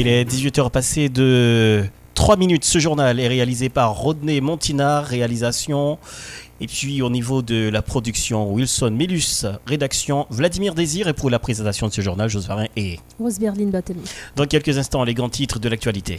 Il est 18h passé de 3 minutes. Ce journal est réalisé par Rodney Montinard, réalisation. Et puis au niveau de la production, Wilson Melus, rédaction, Vladimir Désir. Et pour la présentation de ce journal, Josvarin et Rose Berlin. Dans quelques instants, les grands titres de l'actualité.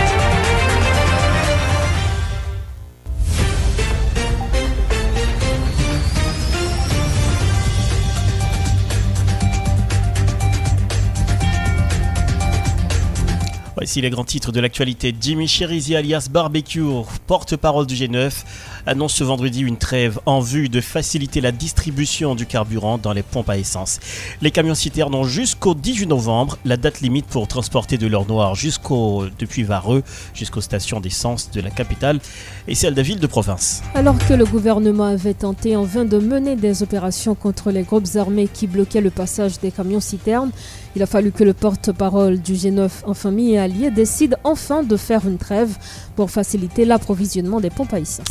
Voici les grands titres de l'actualité. Jimmy Cherizi alias Barbecue, porte-parole du G9, annonce ce vendredi une trêve en vue de faciliter la distribution du carburant dans les pompes à essence. Les camions citernes ont jusqu'au 18 novembre la date limite pour transporter de l'or noir jusqu'au depuis Vareux jusqu'aux stations d'essence de la capitale et celle des villes de province. Alors que le gouvernement avait tenté en vain de mener des opérations contre les groupes armés qui bloquaient le passage des camions citernes, il a fallu que le porte-parole du G9 en famille et alliés décide enfin de faire une trêve pour faciliter l'approvisionnement des pompes essence.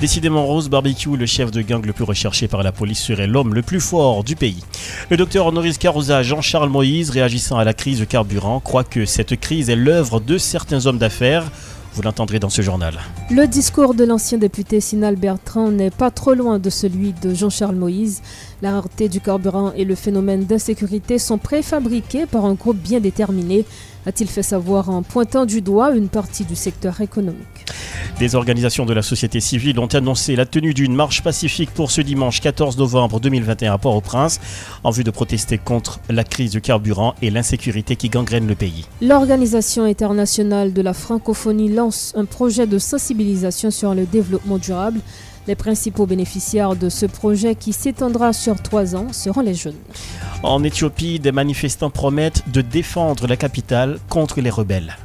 Décidément, Rose Barbecue, le chef de gang le plus recherché par la police, serait l'homme le plus fort du pays. Le docteur Honoris Carosa, Jean-Charles Moïse, réagissant à la crise de carburant, croit que cette crise est l'œuvre de certains hommes d'affaires vous l'entendrez dans ce journal. Le discours de l'ancien député Sinal Bertrand n'est pas trop loin de celui de Jean-Charles Moïse. La rareté du carburant et le phénomène d'insécurité sont préfabriqués par un groupe bien déterminé, a-t-il fait savoir en pointant du doigt une partie du secteur économique. Des organisations de la société civile ont annoncé la tenue d'une marche pacifique pour ce dimanche 14 novembre 2021 à Port-au-Prince en vue de protester contre la crise du carburant et l'insécurité qui gangrène le pays. L'Organisation internationale de la francophonie lance un projet de sensibilisation sur le développement durable les principaux bénéficiaires de ce projet qui s'étendra sur trois ans seront les jeunes. En Éthiopie, des manifestants promettent de défendre la capitale contre les rebelles.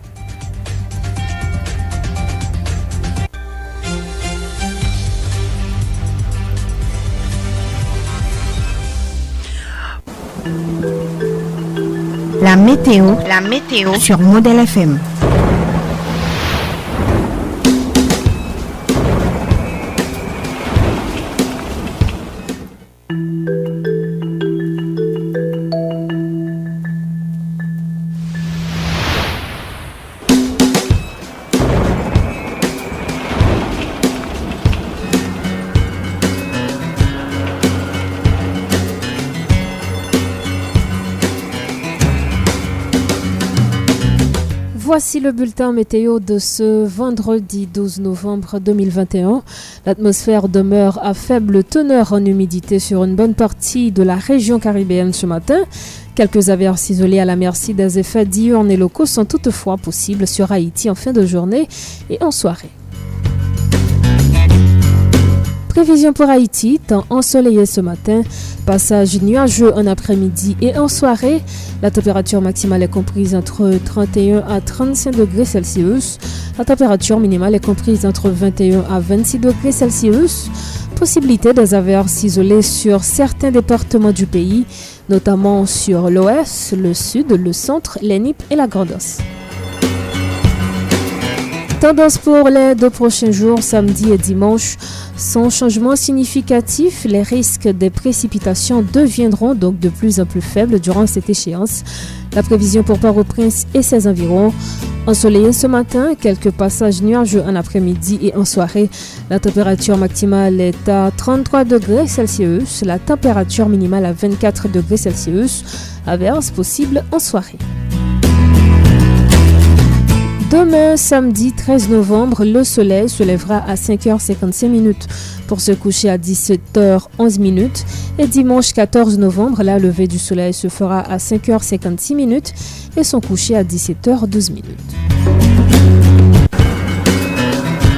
La météo, la météo sur Modèle FM. Voici le bulletin météo de ce vendredi 12 novembre 2021. L'atmosphère demeure à faible teneur en humidité sur une bonne partie de la région caribéenne ce matin. Quelques averses isolées à la merci des effets diurnes et locaux sont toutefois possibles sur Haïti en fin de journée et en soirée. Prévision pour Haïti, temps ensoleillé ce matin, passage nuageux en après-midi et en soirée. La température maximale est comprise entre 31 à 35 degrés Celsius. La température minimale est comprise entre 21 à 26 degrés Celsius. Possibilité des averses isolées sur certains départements du pays, notamment sur l'ouest, le sud, le centre, les Nippes et la Grandos. Tendance pour les deux prochains jours, samedi et dimanche. Sans changement significatif, les risques des précipitations deviendront donc de plus en plus faibles durant cette échéance. La prévision pour Port-au-Prince et ses environs. Ensoleillé ce matin, quelques passages nuageux en après-midi et en soirée. La température maximale est à 33 degrés Celsius, la température minimale à 24 degrés Celsius. Averse possible en soirée. Demain, samedi 13 novembre, le soleil se lèvera à 5h55 minutes pour se coucher à 17h11 minutes. Et dimanche 14 novembre, la levée du soleil se fera à 5h56 minutes et son coucher à 17h12 minutes.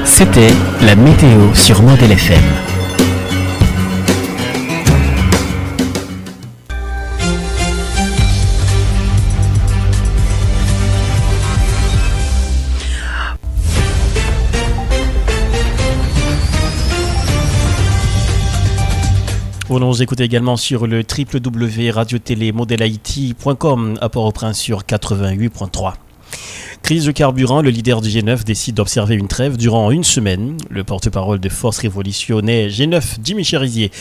C'était la météo sur Model FM. Vous nous écoutez également sur le www.radiotélémodelhaïti.com à Port-au-Prince sur 88.3. Crise de carburant, le leader du G9 décide d'observer une trêve durant une semaine. Le porte-parole de Force révolutionnaire G9, Jimmy Cherizier,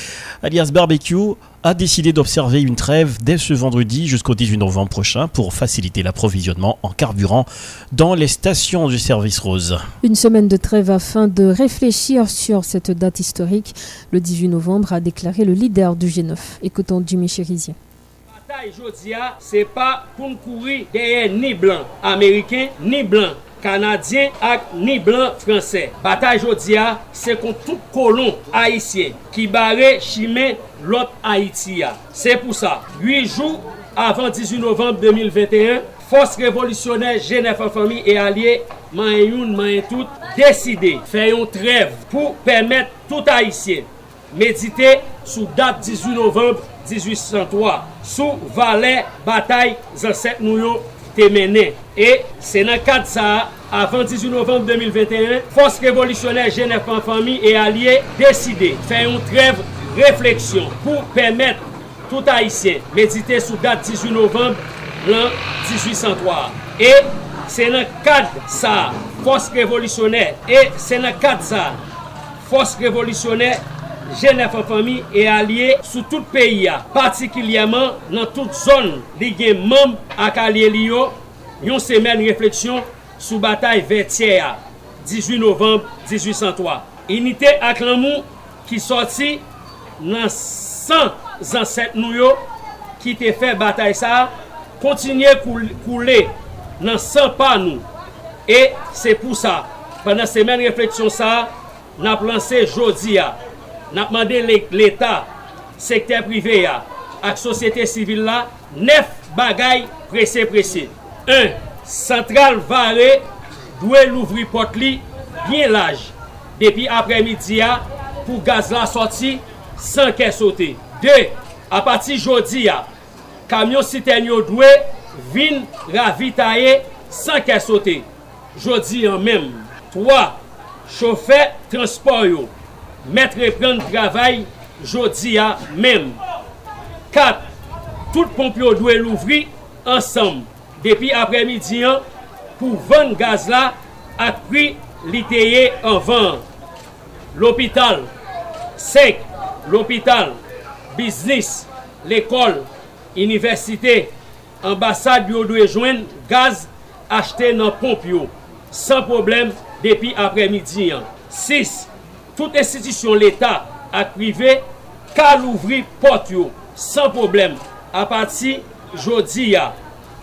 alias Barbecue, a décidé d'observer une trêve dès ce vendredi jusqu'au 18 novembre prochain pour faciliter l'approvisionnement en carburant dans les stations du service rose. Une semaine de trêve afin de réfléchir sur cette date historique. Le 18 novembre a déclaré le leader du G9. Écoutons Jimmy Cherizier. Jodia, se pa pou m kouri deye ni blan Ameriken, ni blan Kanadyen ak ni blan franse. Batay jodia se kon tout kolon Haitien ki bare chime lot Haitia. Se pou sa, 8 jou avan 18 novembre 2021, Fos revolisyonè Genève en Famille et Alliés, man youn, man tout, deside fè yon trev pou pèmèt tout Haitien. Medite sou dat 18 novembre 1803 sou valè batay zansèk nou yo te mene. E se nan kat sa avan 18 novembre 2021, Fos Revolutionnaire Genève en Famille et Alliés deside fè yon trev refleksyon pou pèmèt tout Haitien medite sou dat 18 novembre l'an 1803. E se nan kat sa Fos Revolutionnaire e se nan kat sa Fos Revolutionnaire Genève Fami e alye sou tout peyi ya. Partikilyèman nan tout zon li gen mèm ak alye li yo yon semen refleksyon sou batay 20 ya 18 novembre 1803. Inite ak l'amou ki soti nan 100 zanset nou yo ki te fe batay sa kontinye koule nan 100 pa nou. E se pou sa. panan semen refleksyon sa nan planse jodi ya. Nap mande l'Etat, sekter prive ya, ak sosyete sivil la, nef bagay prese prese. 1. Sentral vare, dwe louvri pot li, bien laj. Depi apre midi ya, pou gaz la soti, san ke sote. 2. Apati jodi ya, kamyon siten yo dwe, vin ravitaye, san ke sote. Jodi an mem. 3. Chofe transport yo. met repren travay jodi ya men. 4. Tout pompyo dwe louvri ansam. Depi apre midi an, pou van gaz la ak pri liteye an van. L'opital. 5. L'opital. Biznis. L'ekol. Universite. Ambasade yo dwe jwen gaz achete nan pompyo. San problem depi apre midi an. 6. tout institisyon l'Etat ak prive kal ouvri pot yo san problem apati jodi ya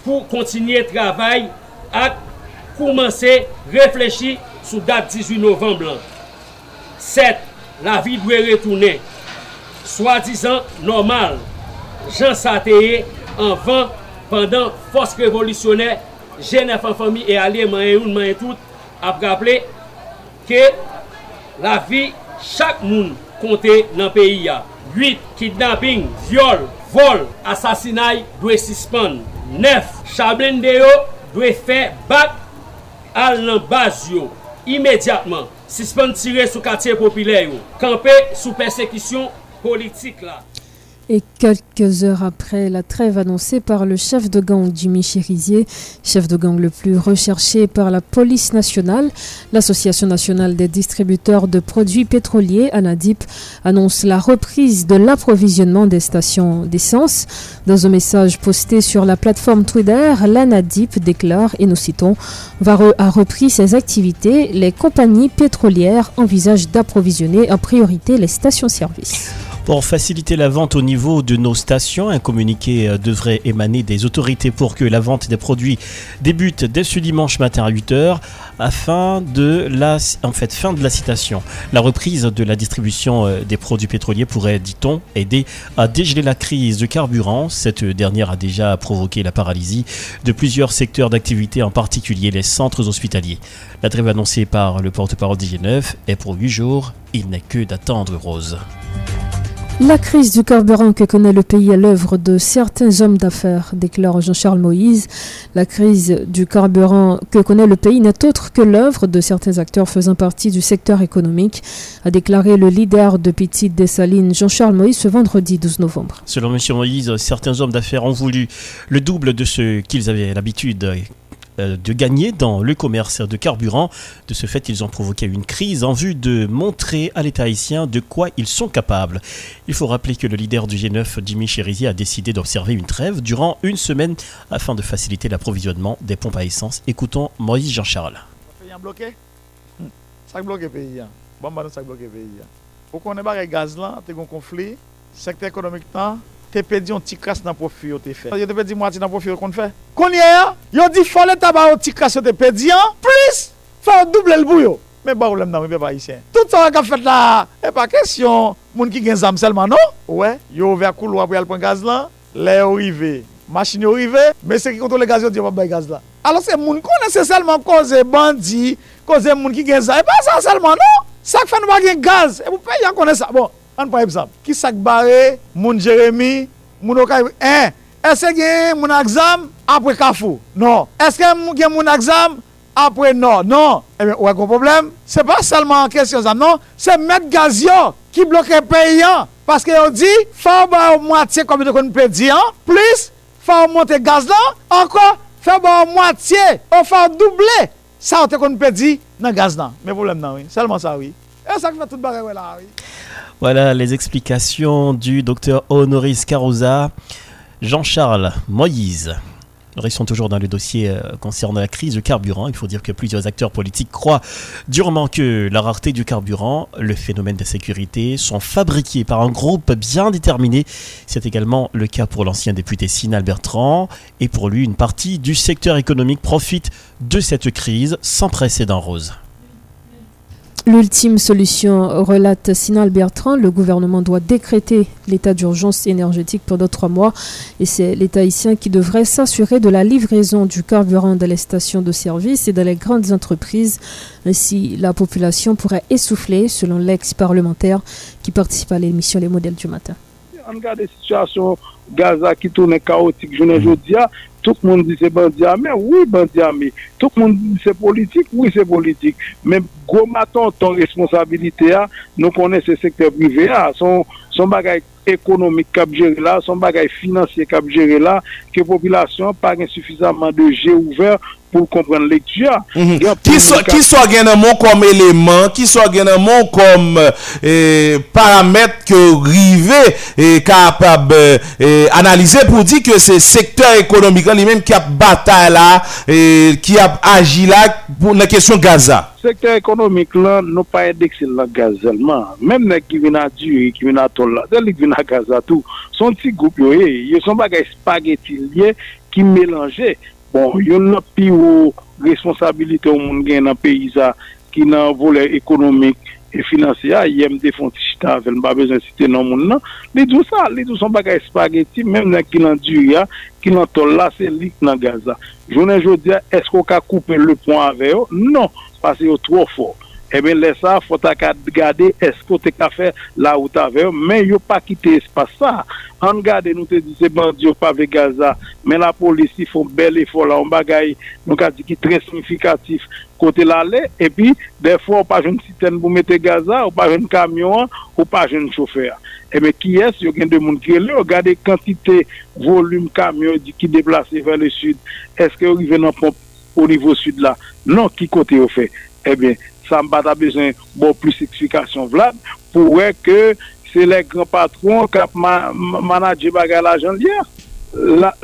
pou kontinye travay ak koumanse reflechi sou dat 18 novemb lan. 7. La vi dwe retounen. Swa dizan normal. Jan sateye anvan pandan fos revolisyonè jenè fan fami e alè man yon man yon tout ap rappele ke la vi chak moun konte nan peyi ya. 8. Kidnapping, viol, vol, asasinay, dwe sispan. 9. Chablende yo dwe fe bak al nan baz yo. Imediatman, sispan tire sou katye popile yo. Kampe sou persekisyon politik la. Et quelques heures après la trêve annoncée par le chef de gang Jimmy Cherizier, chef de gang le plus recherché par la police nationale, l'Association nationale des distributeurs de produits pétroliers, ANADIP, annonce la reprise de l'approvisionnement des stations d'essence. Dans un message posté sur la plateforme Twitter, l'ANADIP déclare, et nous citons, Vareux a repris ses activités. Les compagnies pétrolières envisagent d'approvisionner en priorité les stations-service. Pour faciliter la vente au niveau de nos stations, un communiqué euh, devrait émaner des autorités pour que la vente des produits débute dès ce dimanche matin à 8h afin de la en fait fin de la citation. La reprise de la distribution euh, des produits pétroliers pourrait, dit-on, aider à dégeler la crise de carburant. Cette dernière a déjà provoqué la paralysie de plusieurs secteurs d'activité, en particulier les centres hospitaliers. La trêve annoncée par le porte-parole d'IG9 est pour 8 jours. Il n'est que d'attendre Rose. La crise du carburant que connaît le pays est l'œuvre de certains hommes d'affaires, déclare Jean-Charles Moïse. La crise du carburant que connaît le pays n'est autre que l'œuvre de certains acteurs faisant partie du secteur économique, a déclaré le leader de Petite Dessaline, Jean-Charles Moïse, ce vendredi 12 novembre. Selon M. Moïse, certains hommes d'affaires ont voulu le double de ce qu'ils avaient l'habitude de gagner dans le commerce de carburant. De ce fait, ils ont provoqué une crise en vue de montrer à l'État haïtien de quoi ils sont capables. Il faut rappeler que le leader du G9, Jimmy Cherizier, a décidé d'observer une trêve durant une semaine afin de faciliter l'approvisionnement des pompes à essence. Écoutons Moïse Jean-Charles. bloqué? Ça bloqué pays. Bon, bah, ça bloqué pays. Pourquoi on est pas gaz là, un conflit, secteur économique te pedi yon ti kras nan profi yo te fe. Yo te pedi mwati nan profi yo kon fe. Konye ya, yo di fole taba yo ti kras yo te pedi an, plis, fa yo double l bou yo. Men ba ou lem nan mi be ba isyen. Tout sa wak a fet la, e pa kesyon, moun ki gen zam selman non? Ouè, yo ouve a koulou pou alpon gaz lan, le yo rive, Machin yo rive, men se ki kontrole gaz yo di yo pa bay gaz lan. Alo se moun kone se selman koze bandi, koze moun ki gen zam, e pa sa selman non? Sak fe nou bagen gaz, e pou pe yon kone sa, bon. An pa ekzamp, ki sak bare, moun Jeremy, moun Okay, en, eh, eske gen moun aksam, apre kafou? Non. Eske gen moun aksam, apre non? Non. Ebe, eh kon problem? Se pa salman an kesyon zam, non. Se met gaz yo ki bloke peyan. Paske yo di, fa ou ba ou mwatiye komi de kon pe di an, plis, fa ou monte gaz lan, anko, fa ou ba ou mwatiye, ou fa ou double, sa ou te kon pe di nan gaz lan. me problem nan, oui. salman sa, oui. E sak fe tout bare we la, oui. Voilà les explications du docteur Honoris Carosa, Jean-Charles Moïse. Restons toujours dans le dossier euh, concernant la crise du carburant. Il faut dire que plusieurs acteurs politiques croient durement que la rareté du carburant, le phénomène d'insécurité sont fabriqués par un groupe bien déterminé. C'est également le cas pour l'ancien député Sinal Bertrand. Et pour lui, une partie du secteur économique profite de cette crise sans précédent rose. L'ultime solution, relate Sinal Bertrand, le gouvernement doit décréter l'état d'urgence énergétique pendant trois mois et c'est l'État haïtien qui devrait s'assurer de la livraison du carburant dans les stations de service et dans les grandes entreprises. Ainsi, la population pourrait essouffler, selon l'ex-parlementaire qui participe à l'émission Les modèles du matin. On regarde la situation Gaza qui tourne chaotique, je ne dis Tout le monde dit c'est bandit armé, oui, bandit armé. Tout le monde dit c'est politique, oui, c'est politique. Mais gros maton, ton responsabilité, nous connaissons ce secteur privé, a, son, son bagage économique cap géré là, son bagage financier cap géré là, que la population pas suffisamment de G ouverts pou kompren lektya. Mm -hmm. Ki so, so gen nan moun kom eleman, ki so gen nan moun kom eh, paramet ke rive eh, kapab eh, analize pou di ke se sektor ekonomik an li menm ki ap bata la, ki ap agi la pou nan kesyon Gaza. Sektor ekonomik lan nou pa endekse la gazelman. Mem ne ki vina diyo, ki vina tol la, delik vina Gaza tou, son ti goup yo e, yo son bagay spagetil ye ki melange. Bon, yon nan pi ou responsabilite ou moun gen nan peyisa ki nan vole ekonomik e finansya, yem defon ti chita ven, ba bezan site nan moun nan, li dou sa, li dou son bagay spageti, menm nan ki nan duriya, ki nan tol la, se lik nan gaza. Jounen jodia, esko ka koupe le pon ave yo? Non, pase yo tro for. Eh Ebe lè sa, fota ka gade esko te ka bon, fè la ou ta vè, men yo pa kite espasa. An gade nou te dise bandi yo pa ve Gaza, men la polisi fon bel e fol la, an bagay nou ka di ki tre signifikatif kote la lè, epi defo ou pa jen siten pou mette Gaza, ou pa jen kamyon, ou pa jen chofer. Ebe eh ki es, yo gen de moun ki elè, yo gade kantite, volume kamyon di ki deplase ven le sud, eske yo rive nan pomp o nivou sud la, nan ki kote yo fè. Ebyen, eh sa mba ta bezen bon plus eksplikasyon vlad, pou wè ke se le gran patron kap manadje bagay la jan liya.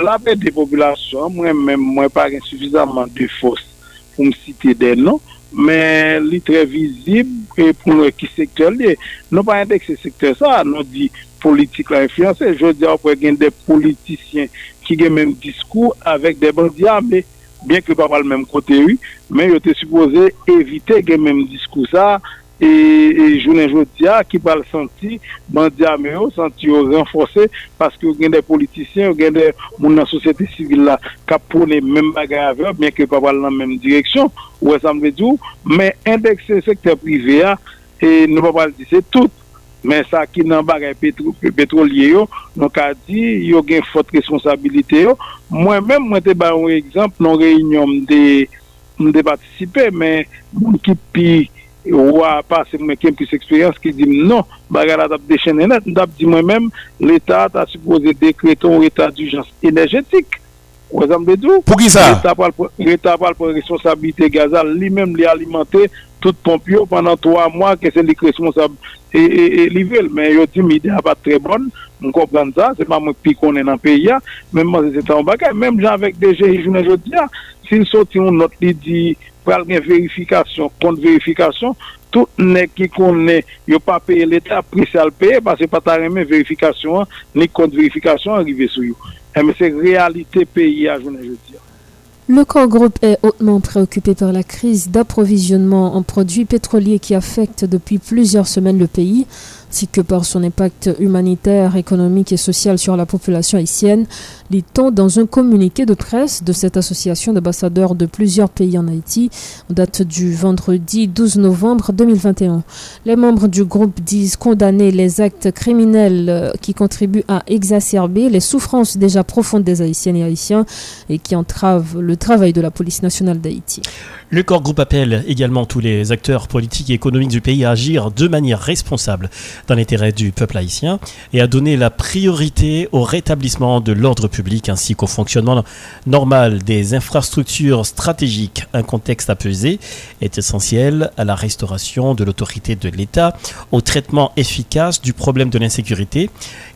La pe de populasyon, mwen mwen mwen par insufizaman de fos pou msite den non, men li tre vizib e pou nou e ki sektor liye. Nou pa indek se sektor sa, nou di politik la influense, jodi apwe gen de politisyen ki gen menm diskou avèk de bandi ame. bien ke pa pal menm kote yu, men yo te suppose evite gen menm diskousa e, e jounen jodia ki pal santi bandi ame yo, santi yo renfose paske yo gen de politisyen, yo gen de moun nan sosyete sivil la ka pone menm bagay avyo, bien ke pa pal nan menm direksyon, ou esambe djou, men indekse sektor privé, ya, e nou pa pal dise tout. Men sa ki nan bagay petro, petrolye yo, nou ka di, yo gen fote responsabilite yo. Mwen men mwen te ba yon ekzamp, nou reynyon mde, mde patisipe, men moun ki pi wapase mwen kem pis eksperyans ki di mnon, bagay la tap dechene net, mdap di mwen men, l'Etat ta suppose dekreton l'Etat d'urjans energetik. ki sa? l'Etat pal pou responsabilite gazal, li men li alimante tout pompio pendant 3 mois que c'est les responsable et, et, et l'hiver mais yo dit l'idée pas très bonne. On comprend ça. C'est pas moi qui connais dans pays même moi c'est un bagage. Même gens avec DG journée jodi s'ils sortent une note qui dit pral gen vérification compte vérification tout nèg qui connaît yo pas payer l'état prix ça le payer parce que pas ta remet vérification ni compte vérification arrivé sur yo eh, mais c'est réalité pays à journée jodi Le corps groupe est hautement préoccupé par la crise d'approvisionnement en produits pétroliers qui affecte depuis plusieurs semaines le pays ainsi que par son impact humanitaire, économique et social sur la population haïtienne, lit-on dans un communiqué de presse de cette association d'ambassadeurs de plusieurs pays en Haïti, en date du vendredi 12 novembre 2021. Les membres du groupe disent condamner les actes criminels euh, qui contribuent à exacerber les souffrances déjà profondes des Haïtiennes et Haïtiens et qui entravent le travail de la police nationale d'Haïti. Le corps groupe appelle également tous les acteurs politiques et économiques du pays à agir de manière responsable dans l'intérêt du peuple haïtien et à donner la priorité au rétablissement de l'ordre public ainsi qu'au fonctionnement normal des infrastructures stratégiques. Un contexte apaisé est essentiel à la restauration de l'autorité de l'État, au traitement efficace du problème de l'insécurité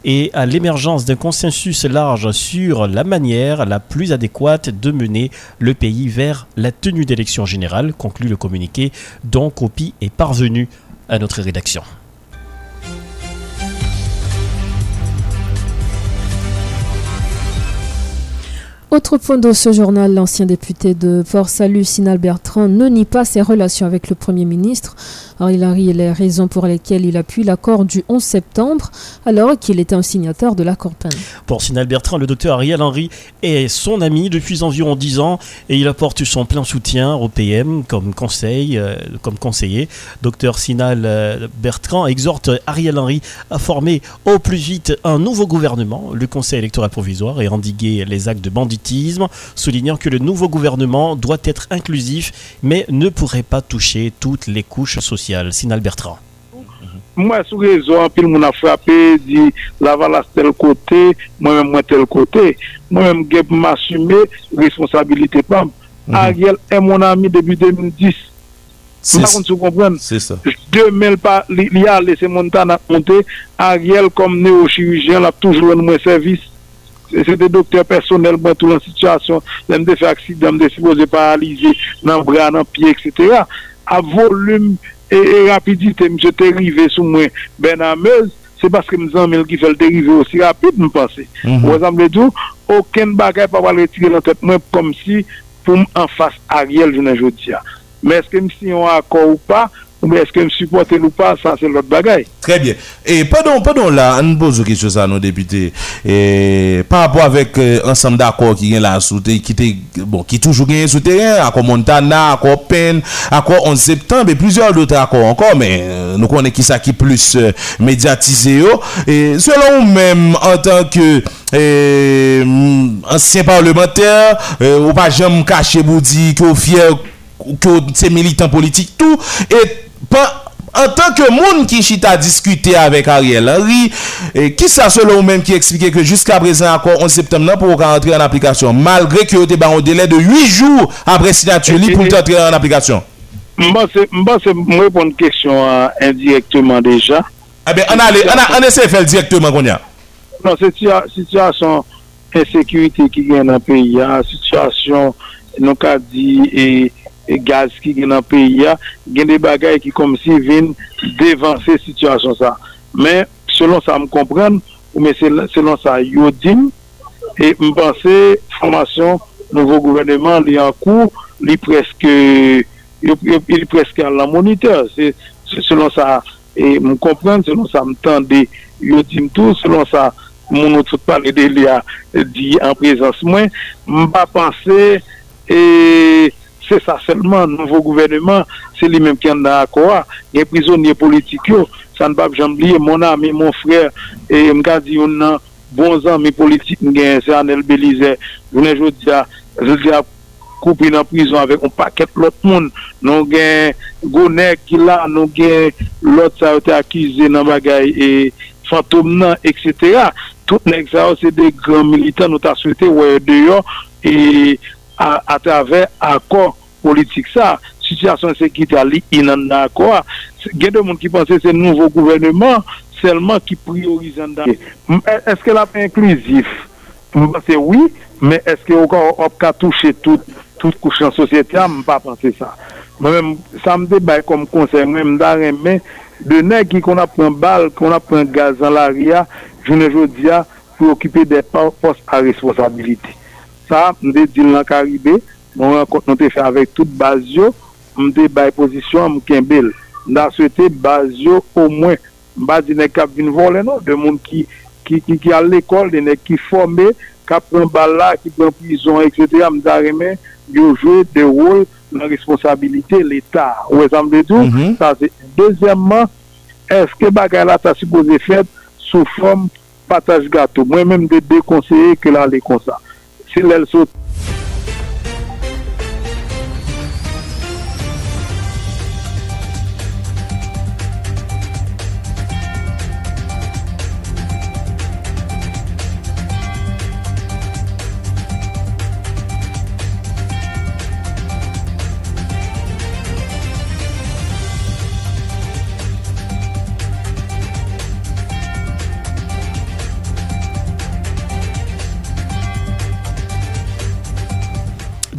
et à l'émergence d'un consensus large sur la manière la plus adéquate de mener le pays vers la tenue d'élections générales, conclut le communiqué dont copie est parvenue à notre rédaction. Autre point de ce journal, l'ancien député de Port-Salut, Sinal Bertrand, ne nie pas ses relations avec le Premier ministre. Henri Larry et les raisons pour lesquelles il appuie l'accord du 11 septembre, alors qu'il était un signataire de l'accord PEN. Pour Sinal Bertrand, le docteur Ariel Henry est son ami depuis environ 10 ans et il apporte son plein soutien au PM comme conseil, euh, comme conseiller. Docteur Sinal euh, Bertrand exhorte Ariel Henry à former au plus vite un nouveau gouvernement, le Conseil électoral provisoire, et endiguer les actes de banditisme soulignant que le nouveau gouvernement doit être inclusif, mais ne pourrait pas toucher toutes les couches sociales. Sinal Bertrand. Moi, sous raison, pile mon a frappé, dit la tel côté, moi-même moi tel côté. Moi-même, je m'assumer responsabilité pas. Mhm. Ariel est mon ami depuis 2010. C'est ça. Demain, il a laissé Montana monter. Ariel, comme néo-chirurgien, l'a toujours un service. se de doktor personel mwen tou lan situasyon, lèm de fè aksidam, de supose paralize, nan bra, nan piye, etc. A volum e rapidite, mse te rive sou mwen ben amez, se baske mizan men ki fèl te rive osi rapide, mpense. Wazan le djou, oken bagay pa wale retire nan tèt mwen kom si pou m an fase a riel jounen joudia. Men eske msi yon akor ou pa, Ou mwen eske m supporte nou pa, sa se lot bagay. Trè bien. E padon, padon la, an bozo ki sou sa nou depite. E pa apwa vek ansam d'akor ki gen la soute, ki te, bon, ki toujou gen soute, akor Montana, akor Penn, akor 11 septembre, e plusieurs dote akor ankor, men nou konen ki sa ki plus euh, mediatize yo. Oh. E selon mèm, an tanke euh, ansyen parlementer, euh, ou pa jem kache bou di ki ou fyer, ki ou se militant politik tou, et en tanke moun ki chita diskute avèk Ariel Henry, ki sa solo ou mèm ki eksplike ke jiska prezen akor 11 septem nan pou ka rentre an aplikasyon, malgre ki yo te ba an delè de 8 jou apre sinatye li pou te rentre an aplikasyon? Mba se mwen repon kèksyon euh, indirektman eh deja. Ebe, an ale, an ese fèl direktman kon ya? Non, se situasyon ensekurite ki gen an peyi ya, situasyon nou ka di e e gaz ki gen an peyi ya, gen de bagay ki kom si vin devanse situasyon sa. Men, selon sa m kompren, ou men selon sa yo din, e m panse, formasyon, nouvo gouvernement li an kou, li preske, li preske an la moniteur. Se, selon sa, e m kompren, selon sa m tende yo din tou, selon sa, moun nou tout pale de li a di an prezans mwen, m pa panse, e... se sa selman nouvo gouvernement, se li menm ki an da akwa, gen prizonye politik yo, san bab jambliye, mon ami, mon frè, e mga di yon nan bon zan mi politik gen, se anel belize, jounen jodi a, jodi a koupi nan prizon avek on paket lot moun, nou gen gounek ki la, nou gen lot sa yote akize nan bagay e fantom nan, etc. Tout nek sa yo se de gran militan nou ta souete wè deyo e a, a travè akor politik sa, sityasyon a li inan da akwa, gen de moun ki panse se nouvo gouvernement, selman ki priorizan da. Eske la pe inklusif? Mwen panse oui, men eske op ka touche tout, tout kouchan sosyete a, mwen pa panse sa. Mwen mwen, sa mde bay kom konser, mwen mda remen, de nen ki kon apren bal, kon apren gaz an la ria, jounen jodia, pou okipe de pos a responsabilite. Sa mde di lan karibè, Mwen renkont nou te fè avèk tout baz yo, mwen te bay pozisyon mwen kembel. Mwen da souwete baz yo o mwen. Mwen ba di nek kap vin volè nou, de moun ki, ki, ki, ki al l'ekol, de nek ki formè, kap pren bala, ki pren prizon, etc. Mwen da remè yo jwè de wòl nan responsabilite l'Etat. Ouè e zanm de tou, mm -hmm. sa se. Dezyèmman, eske bagay la ta supose fèd sou fòm pataj gato. Mwen mèm de dekonseye ke la lè konsa. Se lèl sot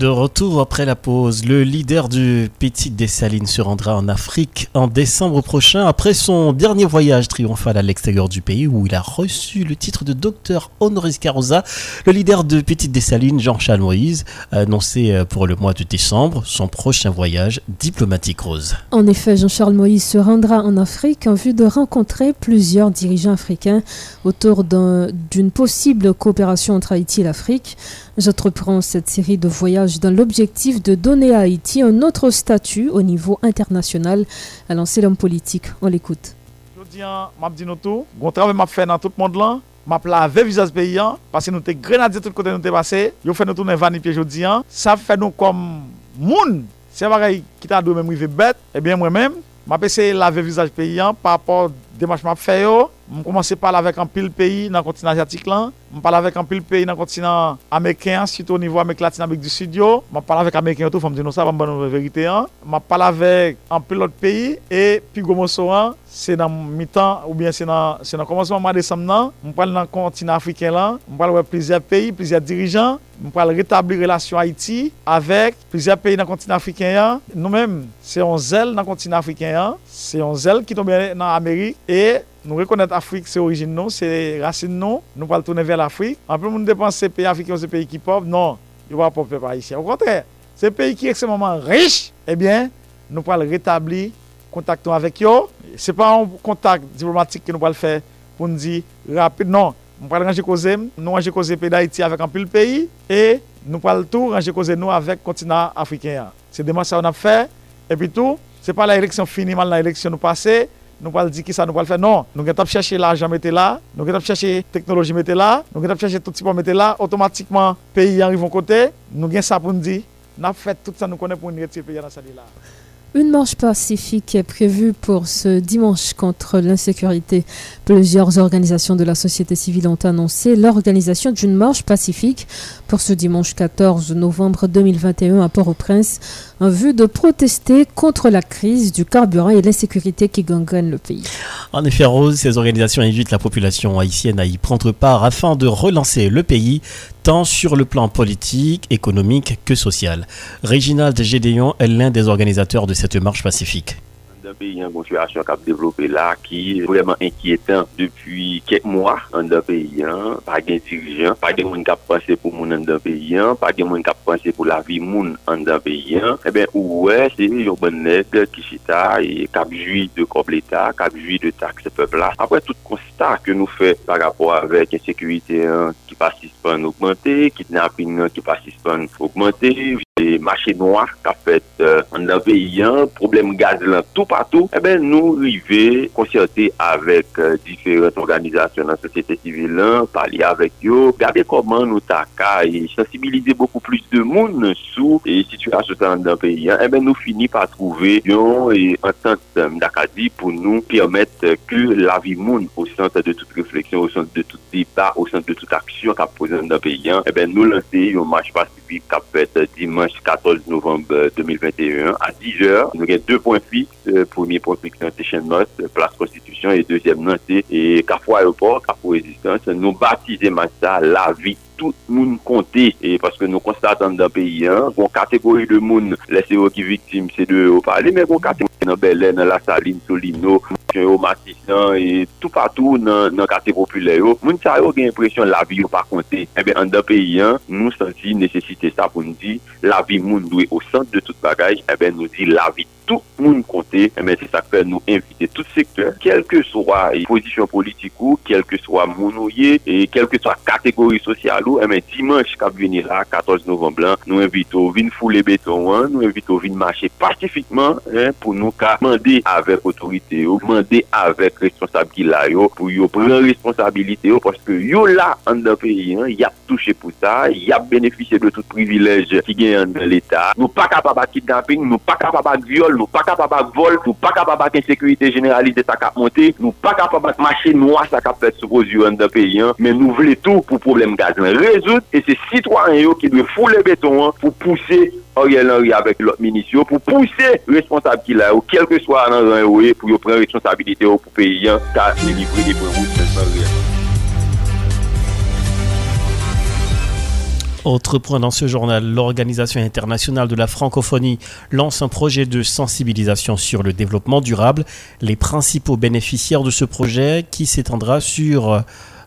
De retour après la pause, le leader du Petit Dessalines se rendra en Afrique en décembre prochain après son dernier voyage triomphal à l'extérieur du pays où il a reçu le titre de docteur honoris causa. Le leader de Petite Dessalines, Jean-Charles Moïse, a annoncé euh, pour le mois de décembre son prochain voyage diplomatique rose. En effet, Jean-Charles Moïse se rendra en Afrique en vue de rencontrer plusieurs dirigeants africains autour d'une possible coopération entre Haïti et l'Afrique. J'entreprends cette série de voyages dans l'objectif de donner à Haïti un autre statut au niveau international, a lancé l'homme politique. On l'écoute. Je dis, je dis tout, bon travail m'a fait dans tout le monde là. m'a lavé visage paysan parce que nous sommes grenadiers tout côté nous sommes passé. Yo fait nous tourner vanne pied jodi Ça fait nous comme moun. C'est pareil qui t'a donné même bête. Eh bien moi-même, m'a essayé laver visage paysan par rapport démarche m'a fait yo. Je commence par avec un pile pays dans le continent asiatique. m pala vek an pil peyi nan kontinant Ameriken, sito nivou Amerik Latin, Amerik du Sud yo, m pala vek Ameriken yo tou, fòm di nou sa, m ban nou verite an, m pala vek an pil lot peyi, e pi gomo so an, se nan mitan ou bien se nan, se nan komanseman ma desam nan, m pal nan kontinant Afriken lan, m pal wè plizè peyi, plizè dirijan, m pal retabli relasyon Haiti, avek plizè peyi nan kontinant Afriken yan, nou menm, se yon zel nan kontinant Afriken yan, se yon zel ki tombe nan Amerik, e nou rekonnet Afrik se orijin nou, se rasin nou, nou pal toune ver la l'Afrique. En plus, nous dépensons ces pays africains, ces pays qui pauvres. Non, ils ne vont pas pauvres ici. Au contraire, ces pays qui sont extrêmement riches, eh bien, nous parlons rétablir contact avec eux. Ce n'est pas un contact diplomatique que nous allons faire pour nous dire rapide. Non, nous allons ranger cause, nous ranger cause pays d'Haïti avec un peu pays et nous allons tout ranger cause nous avec le continent africain. C'est des ça qu'on a fait. Et puis tout, ce n'est pas l'élection finie, mal l'élection nous passée. Nou pal di ki sa nou pal fè, non, nou gen tap chèche l'ajan mette la, nou gen tap chèche teknoloji mette la, nou gen tap chèche tout tipon mette la, otomatikman peyi yon rivon kote, nou gen sa pou ndi, nap fè tout sa nou konè pou yon reti peyi yon asali la. Une marche pacifique est prévue pour ce dimanche contre l'insécurité. Plusieurs organisations de la société civile ont annoncé l'organisation d'une marche pacifique pour ce dimanche 14 novembre 2021 à Port-au-Prince en vue de protester contre la crise du carburant et l'insécurité qui gangrène le pays. En effet, Rose, ces organisations invitent la population haïtienne à y prendre part afin de relancer le pays tant sur le plan politique, économique que social. Réginald Gédéon est l'un des organisateurs de cette marche pacifique un pays en situation qui a développé là, qui est vraiment inquiétant depuis quelques mois en d'un pays, hein, pas de dirigeants, pas de monde qui a pensé pour monde en d'un pays, hein, pas de monde qui a pensé pour la vie monde en d'un pays. Hein. Eh bien, ouais, c'est un bon nègre qui chita et cap jouit de corps l'État, cap jouit de taxes peuple là. Après tout constat que nous faisons par rapport avec insécurité hein, qui participent augmenter, kidnapping hein, qui participent augmenter, marché noir qui a fait euh, en d'un pays, hein, problème gaz là, tout par patou, e eh ben nou rive konsyante avèk euh, diferent organizasyon nan sosyete sivil lan, pali avèk yo, gade koman nou taka e sensibilize beaucoup plus de moun sou e situasyon tan dan peyi an, e eh ben nou fini pa trouve yon e entente mdakadi pou nou permette ke la vi moun ou sante de tout refleksyon, ou sante de tout debat, ou sante de tout aksyon kap posen dan peyi an, e eh ben nou lanse yon match pasifik kap fète euh, dimanche 14 novembre 2021 a 10h, nou gen 2 points fixe premier pote ki nan te chen not, Place Constitution, et deuxième nan te Kafou Aéroport, Kafou Résistance, nou batize man sa la vie. tout moun konte, e paske nou konstatan dan peyi an, kon kategori de moun lese yo ki viktim se de yo pale, men kon kategori nan Belen, nan La Saline, Solino, Monsyen yo, Matissan, e tout patou nan, nan kategori popule yo, moun sa yo gen impresyon la vi yo pa konte, e eh ben an dan peyi an, nou senti nesesite sa pou nou di, la vi moun dwe o sant de tout bagaj, e eh ben nou di la vi tout moun konte, e eh ben se sa kwen nou invite tout sektor, kelke swa e, posisyon politikou, kelke swa moun ouye, e kelke swa kategori sosyalou, tou, e eh men dimanche kap vini la, 14 novemblan, nou evito vin foule beton an, nou evito vin mache pacifikman, eh, pou nou ka mande avek otorite yo, mande avek responsabili la yo, pou yo pren responsabilite yo, poske yo la an da peyi an, yap touche pou sa, yap benefise de tout privilej ki gen an de l'Etat, nou pa kapaba kidnapping, nou pa kapaba viol, nou pa kapaba vol, nou pa kapaba insekurite generalize sa kap monte, nou pa kapaba mache noua sa kap fet soukoz yo an da peyi an, men nou vle tou pou problem gazan. Résoudre et c'est citoyens qui doivent fouler béton hein, pour pousser Ariel Henry avec l'autre ministre pour pousser responsable qu'il a, ou quel que soit dans un pour prendre responsabilité pour payer car délivrer des points Autre point dans ce journal, l'Organisation internationale de la francophonie lance un projet de sensibilisation sur le développement durable. Les principaux bénéficiaires de ce projet, qui s'étendra sur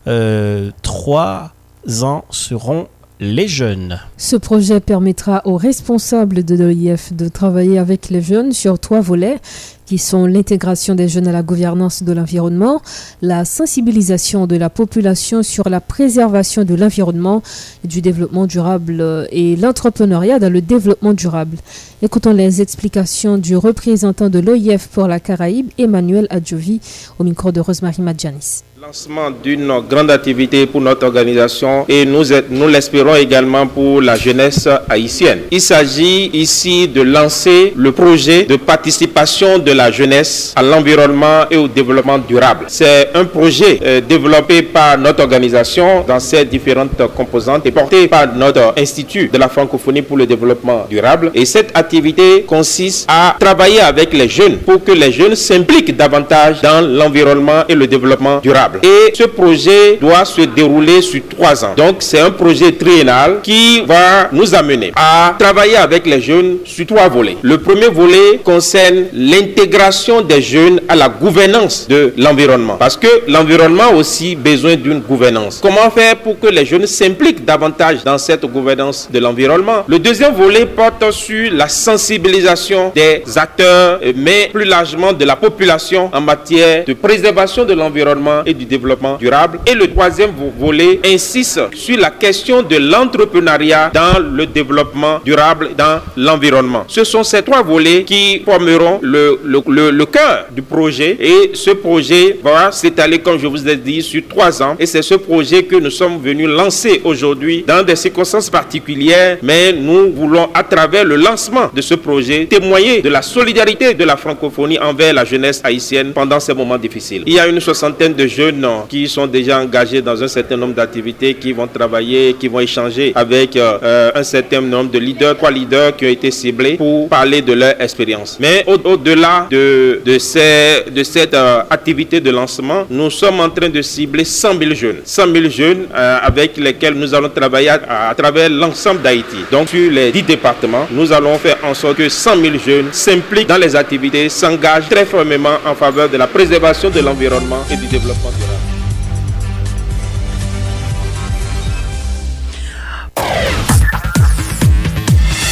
euh, trois ans, seront les jeunes. Ce projet permettra aux responsables de l'OIF de travailler avec les jeunes sur trois volets qui sont l'intégration des jeunes à la gouvernance de l'environnement, la sensibilisation de la population sur la préservation de l'environnement, du développement durable et l'entrepreneuriat dans le développement durable. Écoutons les explications du représentant de l'OIF pour la Caraïbe, Emmanuel Adjovi, au micro de Rosemary Madjanis lancement d'une grande activité pour notre organisation et nous, nous l'espérons également pour la jeunesse haïtienne. Il s'agit ici de lancer le projet de participation de la jeunesse à l'environnement et au développement durable. C'est un projet euh, développé par notre organisation dans ses différentes composantes et porté par notre Institut de la francophonie pour le développement durable. Et cette activité consiste à travailler avec les jeunes pour que les jeunes s'impliquent davantage dans l'environnement et le développement durable. Et ce projet doit se dérouler sur trois ans. Donc c'est un projet triennal qui va nous amener à travailler avec les jeunes sur trois volets. Le premier volet concerne l'intégration des jeunes à la gouvernance de l'environnement. Parce que l'environnement aussi besoin d'une gouvernance. Comment faire pour que les jeunes s'impliquent davantage dans cette gouvernance de l'environnement? Le deuxième volet porte sur la sensibilisation des acteurs, mais plus largement de la population en matière de préservation de l'environnement et du développement durable. Et le troisième volet insiste sur la question de l'entrepreneuriat dans le développement durable dans l'environnement. Ce sont ces trois volets qui formeront le, le, cœur du projet. Et ce projet va s'étaler, comme je vous ai dit, sur trois ans. Et c'est ce projet que nous sommes venus lancer aujourd'hui dans des circonstances particulières. Mais nous voulons, à travers le lancement de ce projet, témoigner de la solidarité de la francophonie envers la jeunesse haïtienne pendant ces moments difficiles. Il y a une soixantaine de jeunes qui sont déjà engagés dans un certain nombre d'activités, qui vont travailler, qui vont échanger avec euh, euh, un certain nombre de leaders, trois leaders qui ont été ciblés pour parler de leur expérience. Mais au-delà de, cette euh, activité de lancement, nous sommes en train de cibler 100 000 jeunes. 100 000 jeunes avec lesquels nous allons travailler à, à travers l'ensemble d'Haïti. Donc sur les 10 départements, nous allons faire en sorte que 100 000 jeunes s'impliquent dans les activités, s'engagent très fermement en faveur de la préservation de l'environnement et du développement durable.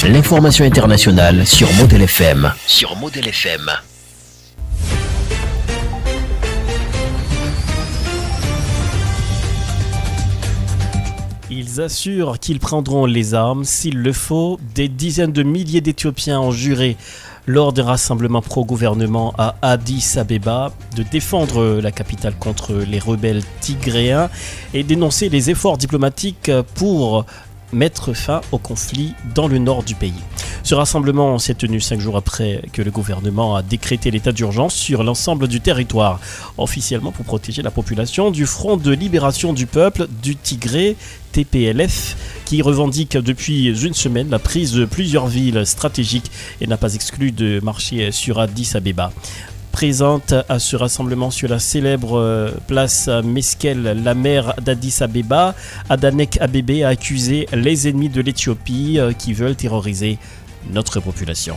L'information internationale sur Model FM. Sur Model FM. Ils assurent qu'ils prendront les armes s'il le faut. Des dizaines de milliers d'Éthiopiens ont juré lors d'un rassemblement pro-gouvernement à Addis Abeba de défendre la capitale contre les rebelles tigréens et dénoncer les efforts diplomatiques pour mettre fin au conflit dans le nord du pays. Ce rassemblement s'est tenu cinq jours après que le gouvernement a décrété l'état d'urgence sur l'ensemble du territoire, officiellement pour protéger la population du Front de libération du peuple du Tigré, TPLF, qui revendique depuis une semaine la prise de plusieurs villes stratégiques et n'a pas exclu de marcher sur Addis Abeba présente à ce rassemblement sur la célèbre euh, place Meskel, la mère d'Addis Abeba, Adanek Abebe a accusé les ennemis de l'Éthiopie euh, qui veulent terroriser notre population.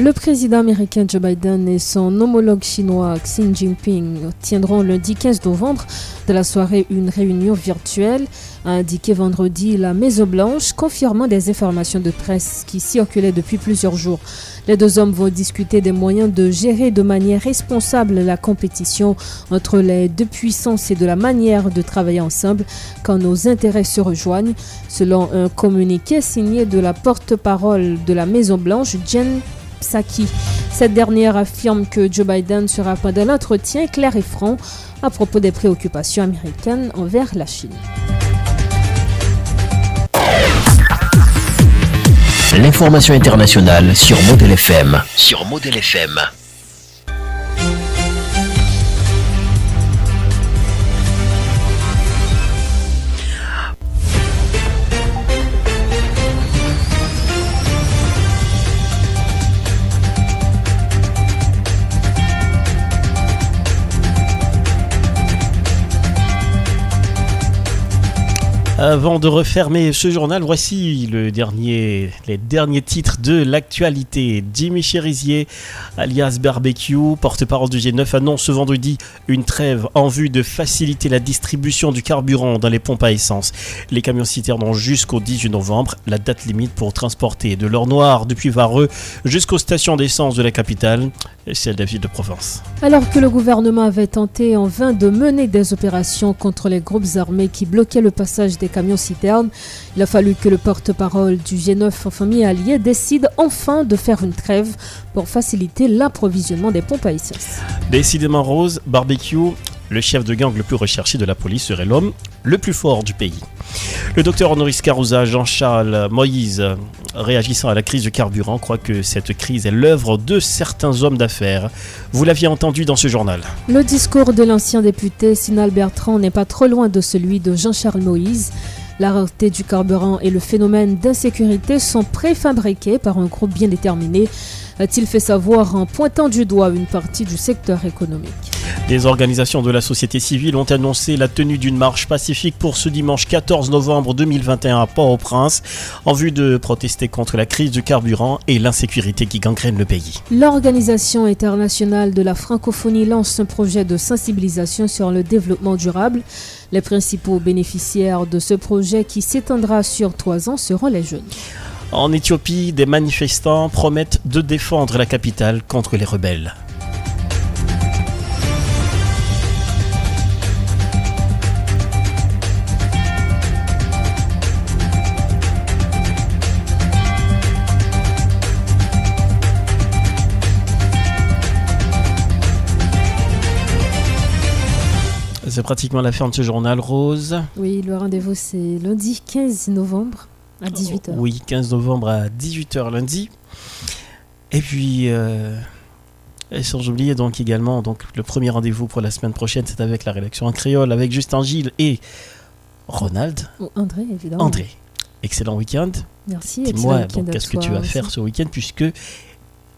Le président américain Joe Biden et son homologue chinois Xi Jinping tiendront lundi 15 novembre de la soirée une réunion virtuelle, a indiqué vendredi la Maison-Blanche, confirmant des informations de presse qui circulaient depuis plusieurs jours. Les deux hommes vont discuter des moyens de gérer de manière responsable la compétition entre les deux puissances et de la manière de travailler ensemble quand nos intérêts se rejoignent, selon un communiqué signé de la porte-parole de la Maison-Blanche, Jen Psaki. Cette dernière affirme que Joe Biden sera pendant l'entretien clair et franc à propos des préoccupations américaines envers la Chine. L'information internationale sur. Sur. Avant de refermer ce journal, voici les derniers titres de l'actualité. Jimmy Cherizier, alias Barbecue, porte-parole du G9, annonce ce vendredi une trêve en vue de faciliter la distribution du carburant dans les pompes à essence. Les camions citernes jusqu'au 18 novembre la date limite pour transporter de l'or noir depuis Vareux jusqu'aux stations d'essence de la capitale, celle de la ville de Provence. Alors que le gouvernement avait tenté en vain de mener des opérations contre les groupes armés qui bloquaient le passage des Il a fallu que le porte-parole du G9 en famille alliée décide enfin de faire une trêve pour faciliter l'approvisionnement des pompes à. Décidément rose, barbecue, le chef de gang le plus recherché de la police serait l'homme le plus fort du pays. Le docteur honoris Carusa Jean-Charles Moïse, réagissant à la crise du carburant, croit que cette crise est l'œuvre de certains hommes d'affaires. Vous l'aviez entendu dans ce journal. Le discours de l'ancien député Sinal Bertrand n'est pas trop loin de celui de Jean-Charles Moïse. La rareté du carburant et le phénomène d'insécurité sont préfabriqués par un groupe bien déterminé a-t-il fait savoir en pointant du doigt une partie du secteur économique. Les organisations de la société civile ont annoncé la tenue d'une marche pacifique pour ce dimanche 14 novembre 2021 à Port-au-Prince en vue de protester contre la crise du carburant et l'insécurité qui gangrène le pays. L'Organisation internationale de la francophonie lance un projet de sensibilisation sur le développement durable. Les principaux bénéficiaires de ce projet qui s'étendra sur trois ans seront les jeunes. En Éthiopie, des manifestants promettent de défendre la capitale contre les rebelles. C'est pratiquement la fin de ce journal, Rose. Oui, le rendez-vous c'est lundi 15 novembre. À 18h. Oui, 15 novembre à 18h lundi. Et puis, euh, et sans oublier donc également donc, le premier rendez-vous pour la semaine prochaine, c'est avec la rédaction en créole, avec Justin Gilles et Ronald. Ou André, évidemment. André. Excellent week-end. Merci. Dis-moi, qu'est-ce que tu vas faire ce week-end puisque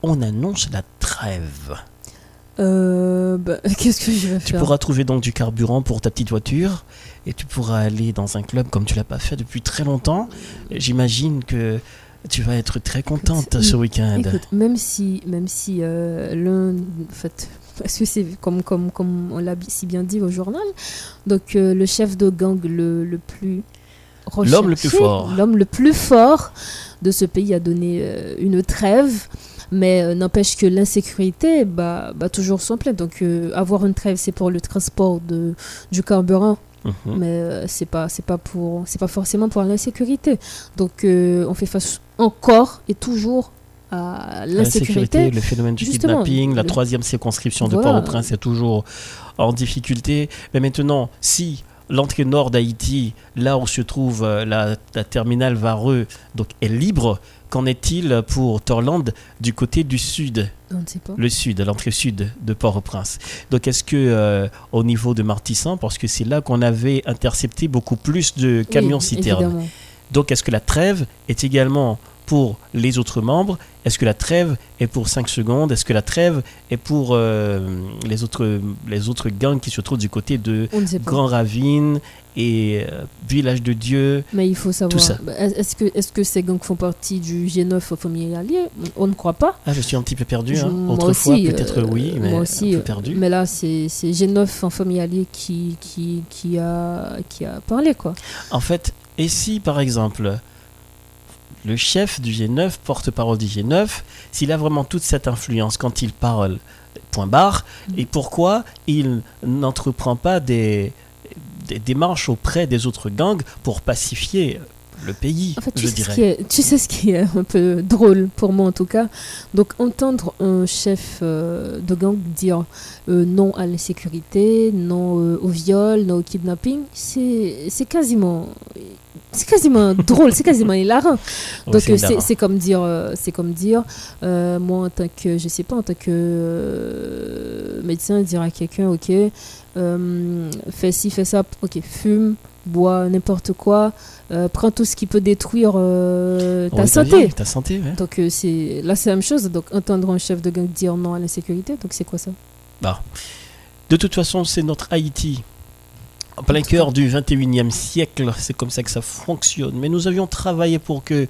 on annonce la trêve euh, bah, Qu'est-ce que je vais faire Tu pourras trouver donc du carburant pour ta petite voiture et tu pourras aller dans un club comme tu l'as pas fait depuis très longtemps. J'imagine que tu vas être très contente ce week-end. même si, même si euh, l'un, en fait, parce que c'est comme, comme, comme on l'a si bien dit au journal, donc euh, le chef de gang le, le plus l'homme le plus fort, l'homme le plus fort de ce pays a donné euh, une trêve. Mais n'empêche que l'insécurité bat, bah, toujours son plein. Donc avoir une trêve, c'est pour le transport de, du carburant Mhm. Mais euh, c'est pas c'est pas pour c'est pas forcément pour l'insécurité. Donc euh, on fait face encore et toujours à l'insécurité. Le phénomène du kidnapping, la troisième circonscription de Port-au-Prince est toujours en difficulté. Mais maintenant, si l'entrée nord d'Haïti, là où se trouve euh, la, terminale Vareux, donc est libre, Qu'en est-il pour Torland du côté du sud? On ne sait pas. Le sud, l'entrée sud de Port-au-Prince. Donc est-ce que euh, au niveau de Martissan, parce que c'est là qu'on avait intercepté beaucoup plus de camions citernes. Donc est-ce que la trêve est également pour les autres membres Est-ce que la trêve est pour 5 secondes? Est-ce que la trêve est pour euh, les, autres, les autres gangs qui se trouvent du côté de Grand Ravine et euh, Village de Dieu? Mais il faut savoir, bah, est-ce que, est que ces gangs font partie du G9 famille allié? On ne croit pas. Ah, je suis un petit peu perdu. Hein. Autrefois, peut-être oui, mais moi aussi, un peu perdu. Mais là, c'est G9 en famille alliée qui, qui, qui, a, qui a parlé. quoi. En fait, et si par exemple le chef du G9, porte-parole du G9, s'il a vraiment toute cette influence quand il parle, point barre, mm. et pourquoi il n'entreprend pas des, des démarches auprès des autres gangs pour pacifier le pays, je tu dirais. Sais tu sais ce qui est un peu drôle pour moi en tout cas. Donc entendre un chef euh, de gang dire euh, non à l'insécurité, non euh, au viol, non au kidnapping, c'est quasiment c'est quasiment drôle, c'est quasiment hilarant. Donc c'est comme dire, c'est comme dire, moi en tant que, je sais pas, en tant que médecin, dire à quelqu'un, ok, fais ci, fais ça, ok, fume, bois n'importe quoi, euh, prends tout ce qui peut détruire euh, ta, santé. ta santé. Donc euh, c'est là c'est la même chose. Donc entendre un chef de gang dire non à l'insécurité, donc c'est quoi ça? Bah. De toute façon, c'est notre Haïti. En plein cœur du 21e siècle, c'est comme ça que ça fonctionne. Mais nous avions travaillé pour que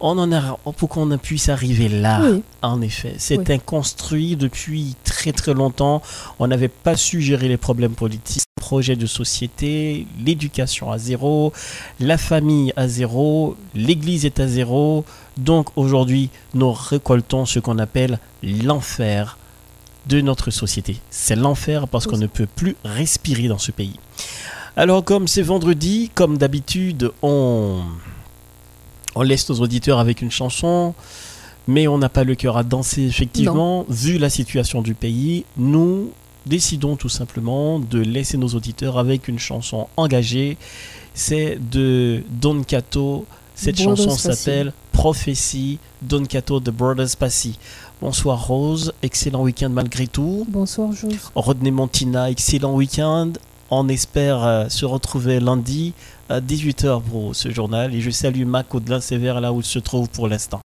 on en a, pour qu'on puisse arriver là. En effet, c'est inconstruit depuis très très longtemps. On n'avait pas su gérer les problèmes politiques, projet de société, l'éducation à zéro, la famille à zéro, l'église est à zéro. Donc aujourd'hui, nous récoltons ce qu'on appelle l'enfer de notre société. C'est l'enfer parce qu'on ne peut plus respirer dans ce pays. Alors comme c'est vendredi, comme d'habitude, on on laisse nos auditeurs avec une chanson, mais on n'a pas le cœur à danser, effectivement. Vu la situation du pays, nous décidons tout simplement de laisser nos auditeurs avec une chanson engagée. C'est de Don Cato. Cette chanson s'appelle Prophétie, Don Cato de Brothers Passy. Bonsoir Rose, excellent week-end malgré tout. Bonsoir Rose. Rodney Montina, excellent week-end. On espère euh, se retrouver lundi à 18h pour ce journal. Et je salue Mac Audelin Sévère là où il se trouve pour l'instant.